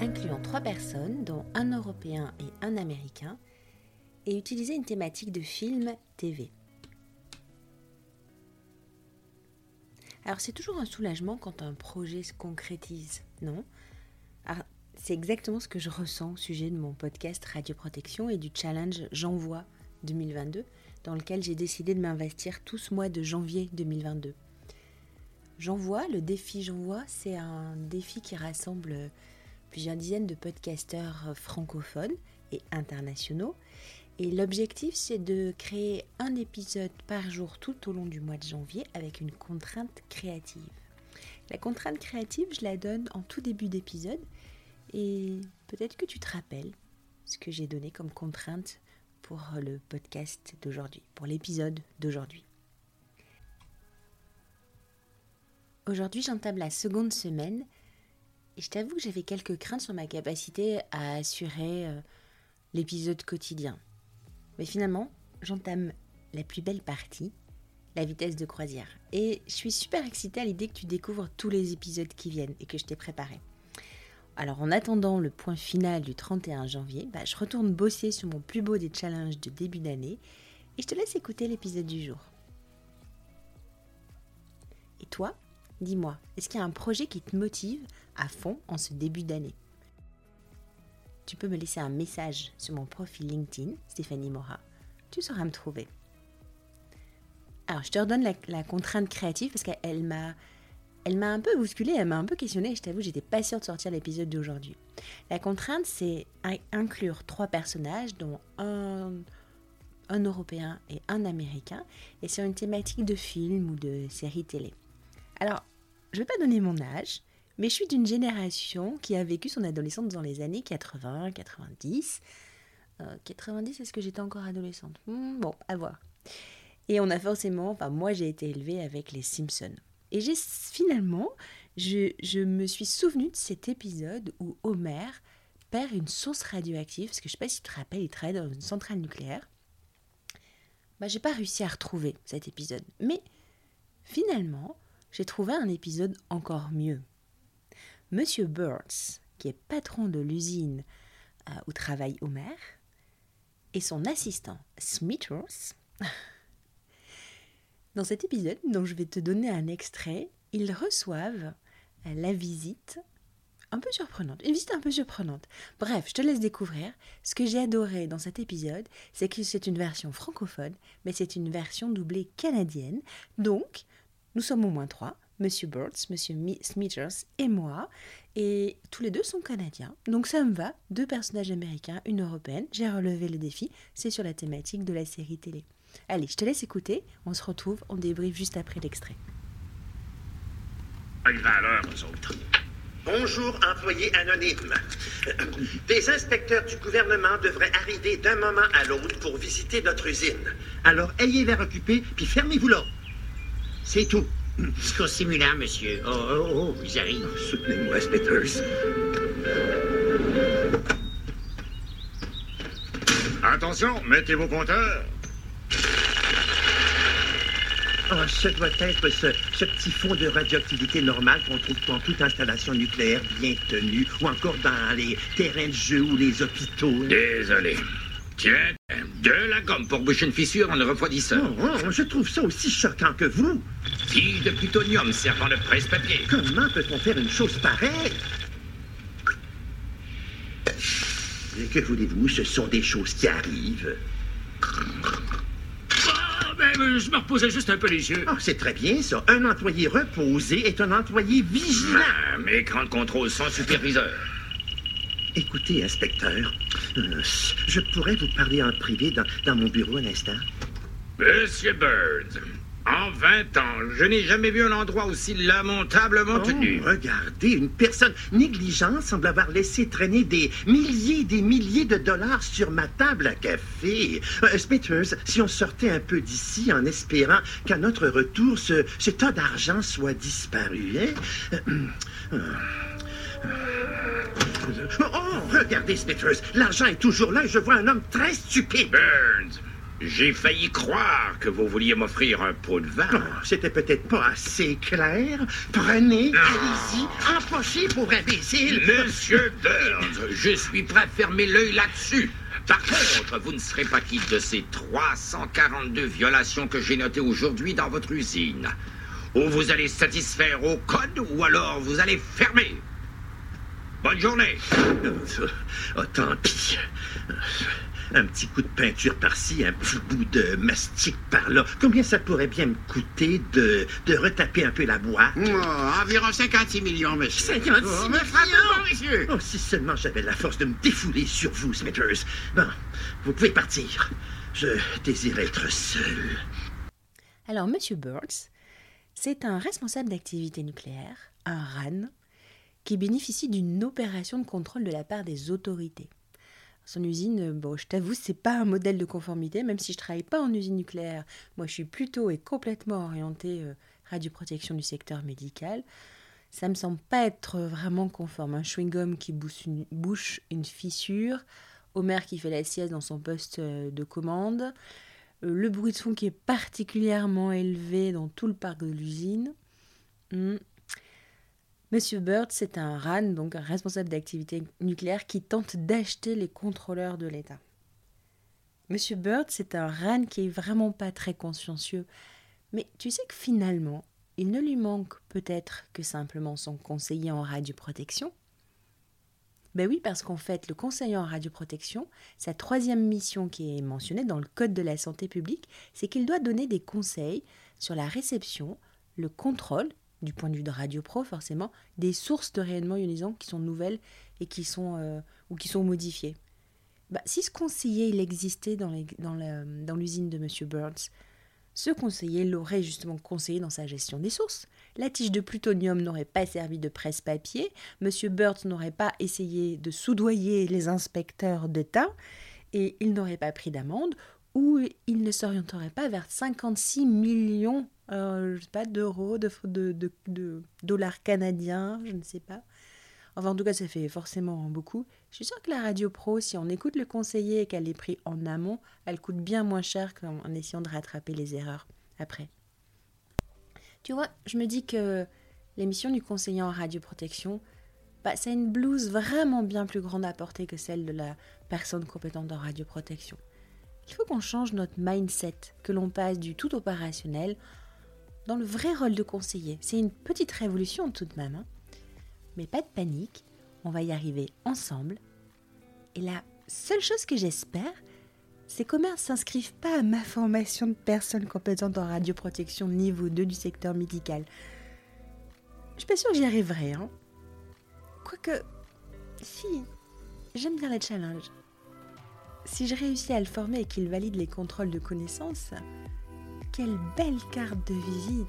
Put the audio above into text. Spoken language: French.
incluant trois personnes, dont un Européen et un Américain, et utiliser une thématique de film TV. Alors c'est toujours un soulagement quand un projet se concrétise, non? C'est exactement ce que je ressens au sujet de mon podcast Radio Protection et du challenge J'envoie 2022, dans lequel j'ai décidé de m'investir tout ce mois de janvier 2022. J'envoie, le défi J'envoie, c'est un défi qui rassemble plusieurs dizaines de podcasteurs francophones et internationaux. Et l'objectif, c'est de créer un épisode par jour tout au long du mois de janvier avec une contrainte créative. La contrainte créative, je la donne en tout début d'épisode et peut-être que tu te rappelles ce que j'ai donné comme contrainte pour le podcast d'aujourd'hui, pour l'épisode d'aujourd'hui. Aujourd'hui, j'entame la seconde semaine et je t'avoue que j'avais quelques craintes sur ma capacité à assurer euh, l'épisode quotidien. Mais finalement, j'entame la plus belle partie, la vitesse de croisière. Et je suis super excitée à l'idée que tu découvres tous les épisodes qui viennent et que je t'ai préparé. Alors en attendant le point final du 31 janvier, bah, je retourne bosser sur mon plus beau des challenges de début d'année et je te laisse écouter l'épisode du jour. Et toi, dis-moi, est-ce qu'il y a un projet qui te motive à fond en ce début d'année? Tu peux me laisser un message sur mon profil LinkedIn, Stéphanie Mora. Tu sauras me trouver. Alors, je te redonne la, contrainte créative parce qu'elle m'a elle m'a un peu bousculée, elle m'a un peu questionnée, je t'avoue, j'étais pas sûre de sortir l'épisode d'aujourd'hui. La contrainte, c'est inclure trois personnages, dont un, un Européen et un Américain, et sur une thématique de film ou de série télé. Alors, je vais pas donner mon âge, mais je suis d'une génération qui a vécu son adolescence dans les années 80, 90. 90, est-ce que j'étais encore adolescente? Hmm, Bon, à voir. Et on a forcément, enfin moi j'ai été élevée avec les Simpsons. Et j'ai finalement, je, me suis souvenu de cet épisode où Homer perd une source radioactive, parce que je ne sais pas si tu te rappelles, il travaille dans une centrale nucléaire. Bah, j'ai pas réussi à retrouver cet épisode. Mais finalement, j'ai trouvé un épisode encore mieux. Monsieur Burns, qui est patron de l'usine euh, où travaille Homer, et son assistant Smithers Dans cet épisode, dont je vais te donner un extrait, ils reçoivent la visite un peu surprenante, une visite un peu surprenante. Bref, je te laisse découvrir. Ce que j'ai adoré dans cet épisode, c'est que c'est une version francophone, mais c'est une version doublée canadienne. Donc, nous sommes au moins trois. Monsieur Burns, Monsieur Smithers et moi. Et tous les deux sont canadiens. Donc ça me va. Deux personnages américains, une européenne. J'ai relevé le défi. C'est sur la thématique de la série télé. Allez, je te laisse écouter. On se retrouve, on débriefe juste après l'extrait. Bonjour, employé anonyme. Des inspecteurs du gouvernement devraient arriver d'un moment à l'autre pour visiter notre usine. Alors, ayez l'air occupé, puis fermez-vous là. C'est tout. Jusqu'au simulant, monsieur. Oh, oh, oh, ils arrivent. Soutenez-moi, Smithers. Attention, mettez vos compteurs. Ah, ce doit être ce, petit fond de radioactivité normale qu'on trouve dans toute installation nucléaire bien tenue, ou encore dans les terrains de jeu ou les hôpitaux. Désolé. Tiens, de la gomme pour boucher une fissure en le refroidisseur. Oh, oh, je trouve ça aussi choquant que vous. Fille de plutonium servant de presse-papier. Comment peut-on faire une chose pareille? Et que voulez-vous, ce sont des choses qui arrivent. Ben, je me reposais juste un peu les yeux. Oh, c'est très bien, ça. Un employé reposé est un employé vigilant. Ah, mais de contrôle sans superviseur. Écoutez, inspecteur, euh, je pourrais vous parler en privé dans, dans mon bureau un instant. Monsieur Bird, en 20 ans, je n'ai jamais vu un endroit aussi lamentablement oh, tenu. Regardez, une personne négligente semble avoir laissé traîner des milliers et des milliers de dollars sur ma table à café. Euh, Smithers, si on sortait un peu d'ici en espérant qu'à notre retour, ce, ce tas d'argent soit disparu, hein? Euh, euh, oh, regardez, Smithers, l'argent est toujours là et je vois un homme très stupide. Burns, J'ai failli croire que vous vouliez m'offrir un pot de vin. Oh, C'était peut-être pas assez clair. Prenez, allez-y, empoché pour imbécile. Monsieur Burns, je suis prêt à fermer l'œil là-dessus. Par contre, vous ne serez pas quitte de ces 342 violations que j'ai notées aujourd'hui dans votre usine. Ou vous allez satisfaire au code, ou alors vous allez fermer. Bonne journée. Oh, tant pis. Un petit coup de peinture par-ci, un petit bout de mastic par-là. Combien ça pourrait bien me coûter de, de retaper un peu la boîte? Oh, environ 56 millions, monsieur. 56 Oh, me frappez pas, monsieur. Oh, si seulement j'avais la force de me défouler sur vous, Smithers. Bon, vous pouvez partir. Je désire être seul. Alors, Monsieur Burns, c'est un responsable d'activité nucléaire, un RAN, qui bénéficie d'une opération de contrôle de la part des autorités. Son usine, bon, je t'avoue, c'est pas un modèle de conformité, même si je travaille pas en usine nucléaire. Moi, je suis plutôt et complètement orientée euh, radioprotection du secteur médical. Ça me semble pas être vraiment conforme. Un chewing-gum qui bouche une, fissure, Homer qui fait la sieste dans son poste euh, de commande, euh, le bruit de fond qui est particulièrement élevé dans tout le parc de l'usine. Hmm. Monsieur Bird, c'est un RAN, donc un responsable d'activité nucléaire, qui tente d'acheter les contrôleurs de l'État. Monsieur Bird, c'est un RAN qui est vraiment pas très consciencieux. Mais tu sais que finalement, il ne lui manque peut-être que simplement son conseiller en radioprotection. Ben oui, parce qu'en fait, le conseiller en radioprotection, sa troisième mission qui est mentionnée dans le Code de la santé publique, c'est qu'il doit donner des conseils sur la réception, le contrôle, du point de vue de Radio Pro forcément, des sources de rayonnement ionisant qui sont nouvelles et qui sont, euh, ou qui sont modifiées. Bah, si ce conseiller il existait dans, dans l'usine de M. Burns, ce conseiller l'aurait justement conseillé dans sa gestion des sources. La tige de plutonium n'aurait pas servi de presse-papier, M. Burns n'aurait pas essayé de soudoyer les inspecteurs d'État, et il n'aurait pas pris d'amende, ou il ne s'orienterait pas vers 56 millions euh, pas, d'euros, de, dollars canadiens, je ne sais pas. Enfin, en tout cas, ça fait forcément beaucoup. Je suis sûre que la radio pro, si on écoute le conseiller et qu'elle est prise en amont, elle coûte bien moins cher qu'en en essayant de rattraper les erreurs après. Tu vois, je me dis que l'émission du conseiller en radioprotection, bah, ça une blouse vraiment bien plus grande à porter que celle de la personne compétente en radioprotection. Il faut qu'on change notre mindset, que l'on passe du tout opérationnel dans le vrai rôle de conseiller. C'est une petite révolution tout de même. hein. Mais pas de panique, on va y arriver ensemble. Et la seule chose que j'espère, c'est qu'Omer ne s'inscrive pas à ma formation de personne compétente en radioprotection niveau 2 du secteur médical. Je suis pas sûre que j'y arriverai. Hein. Quoique, si, j'aime bien les challenges. Si je réussis à le former et qu'il valide les contrôles de connaissances, quelle belle carte de visite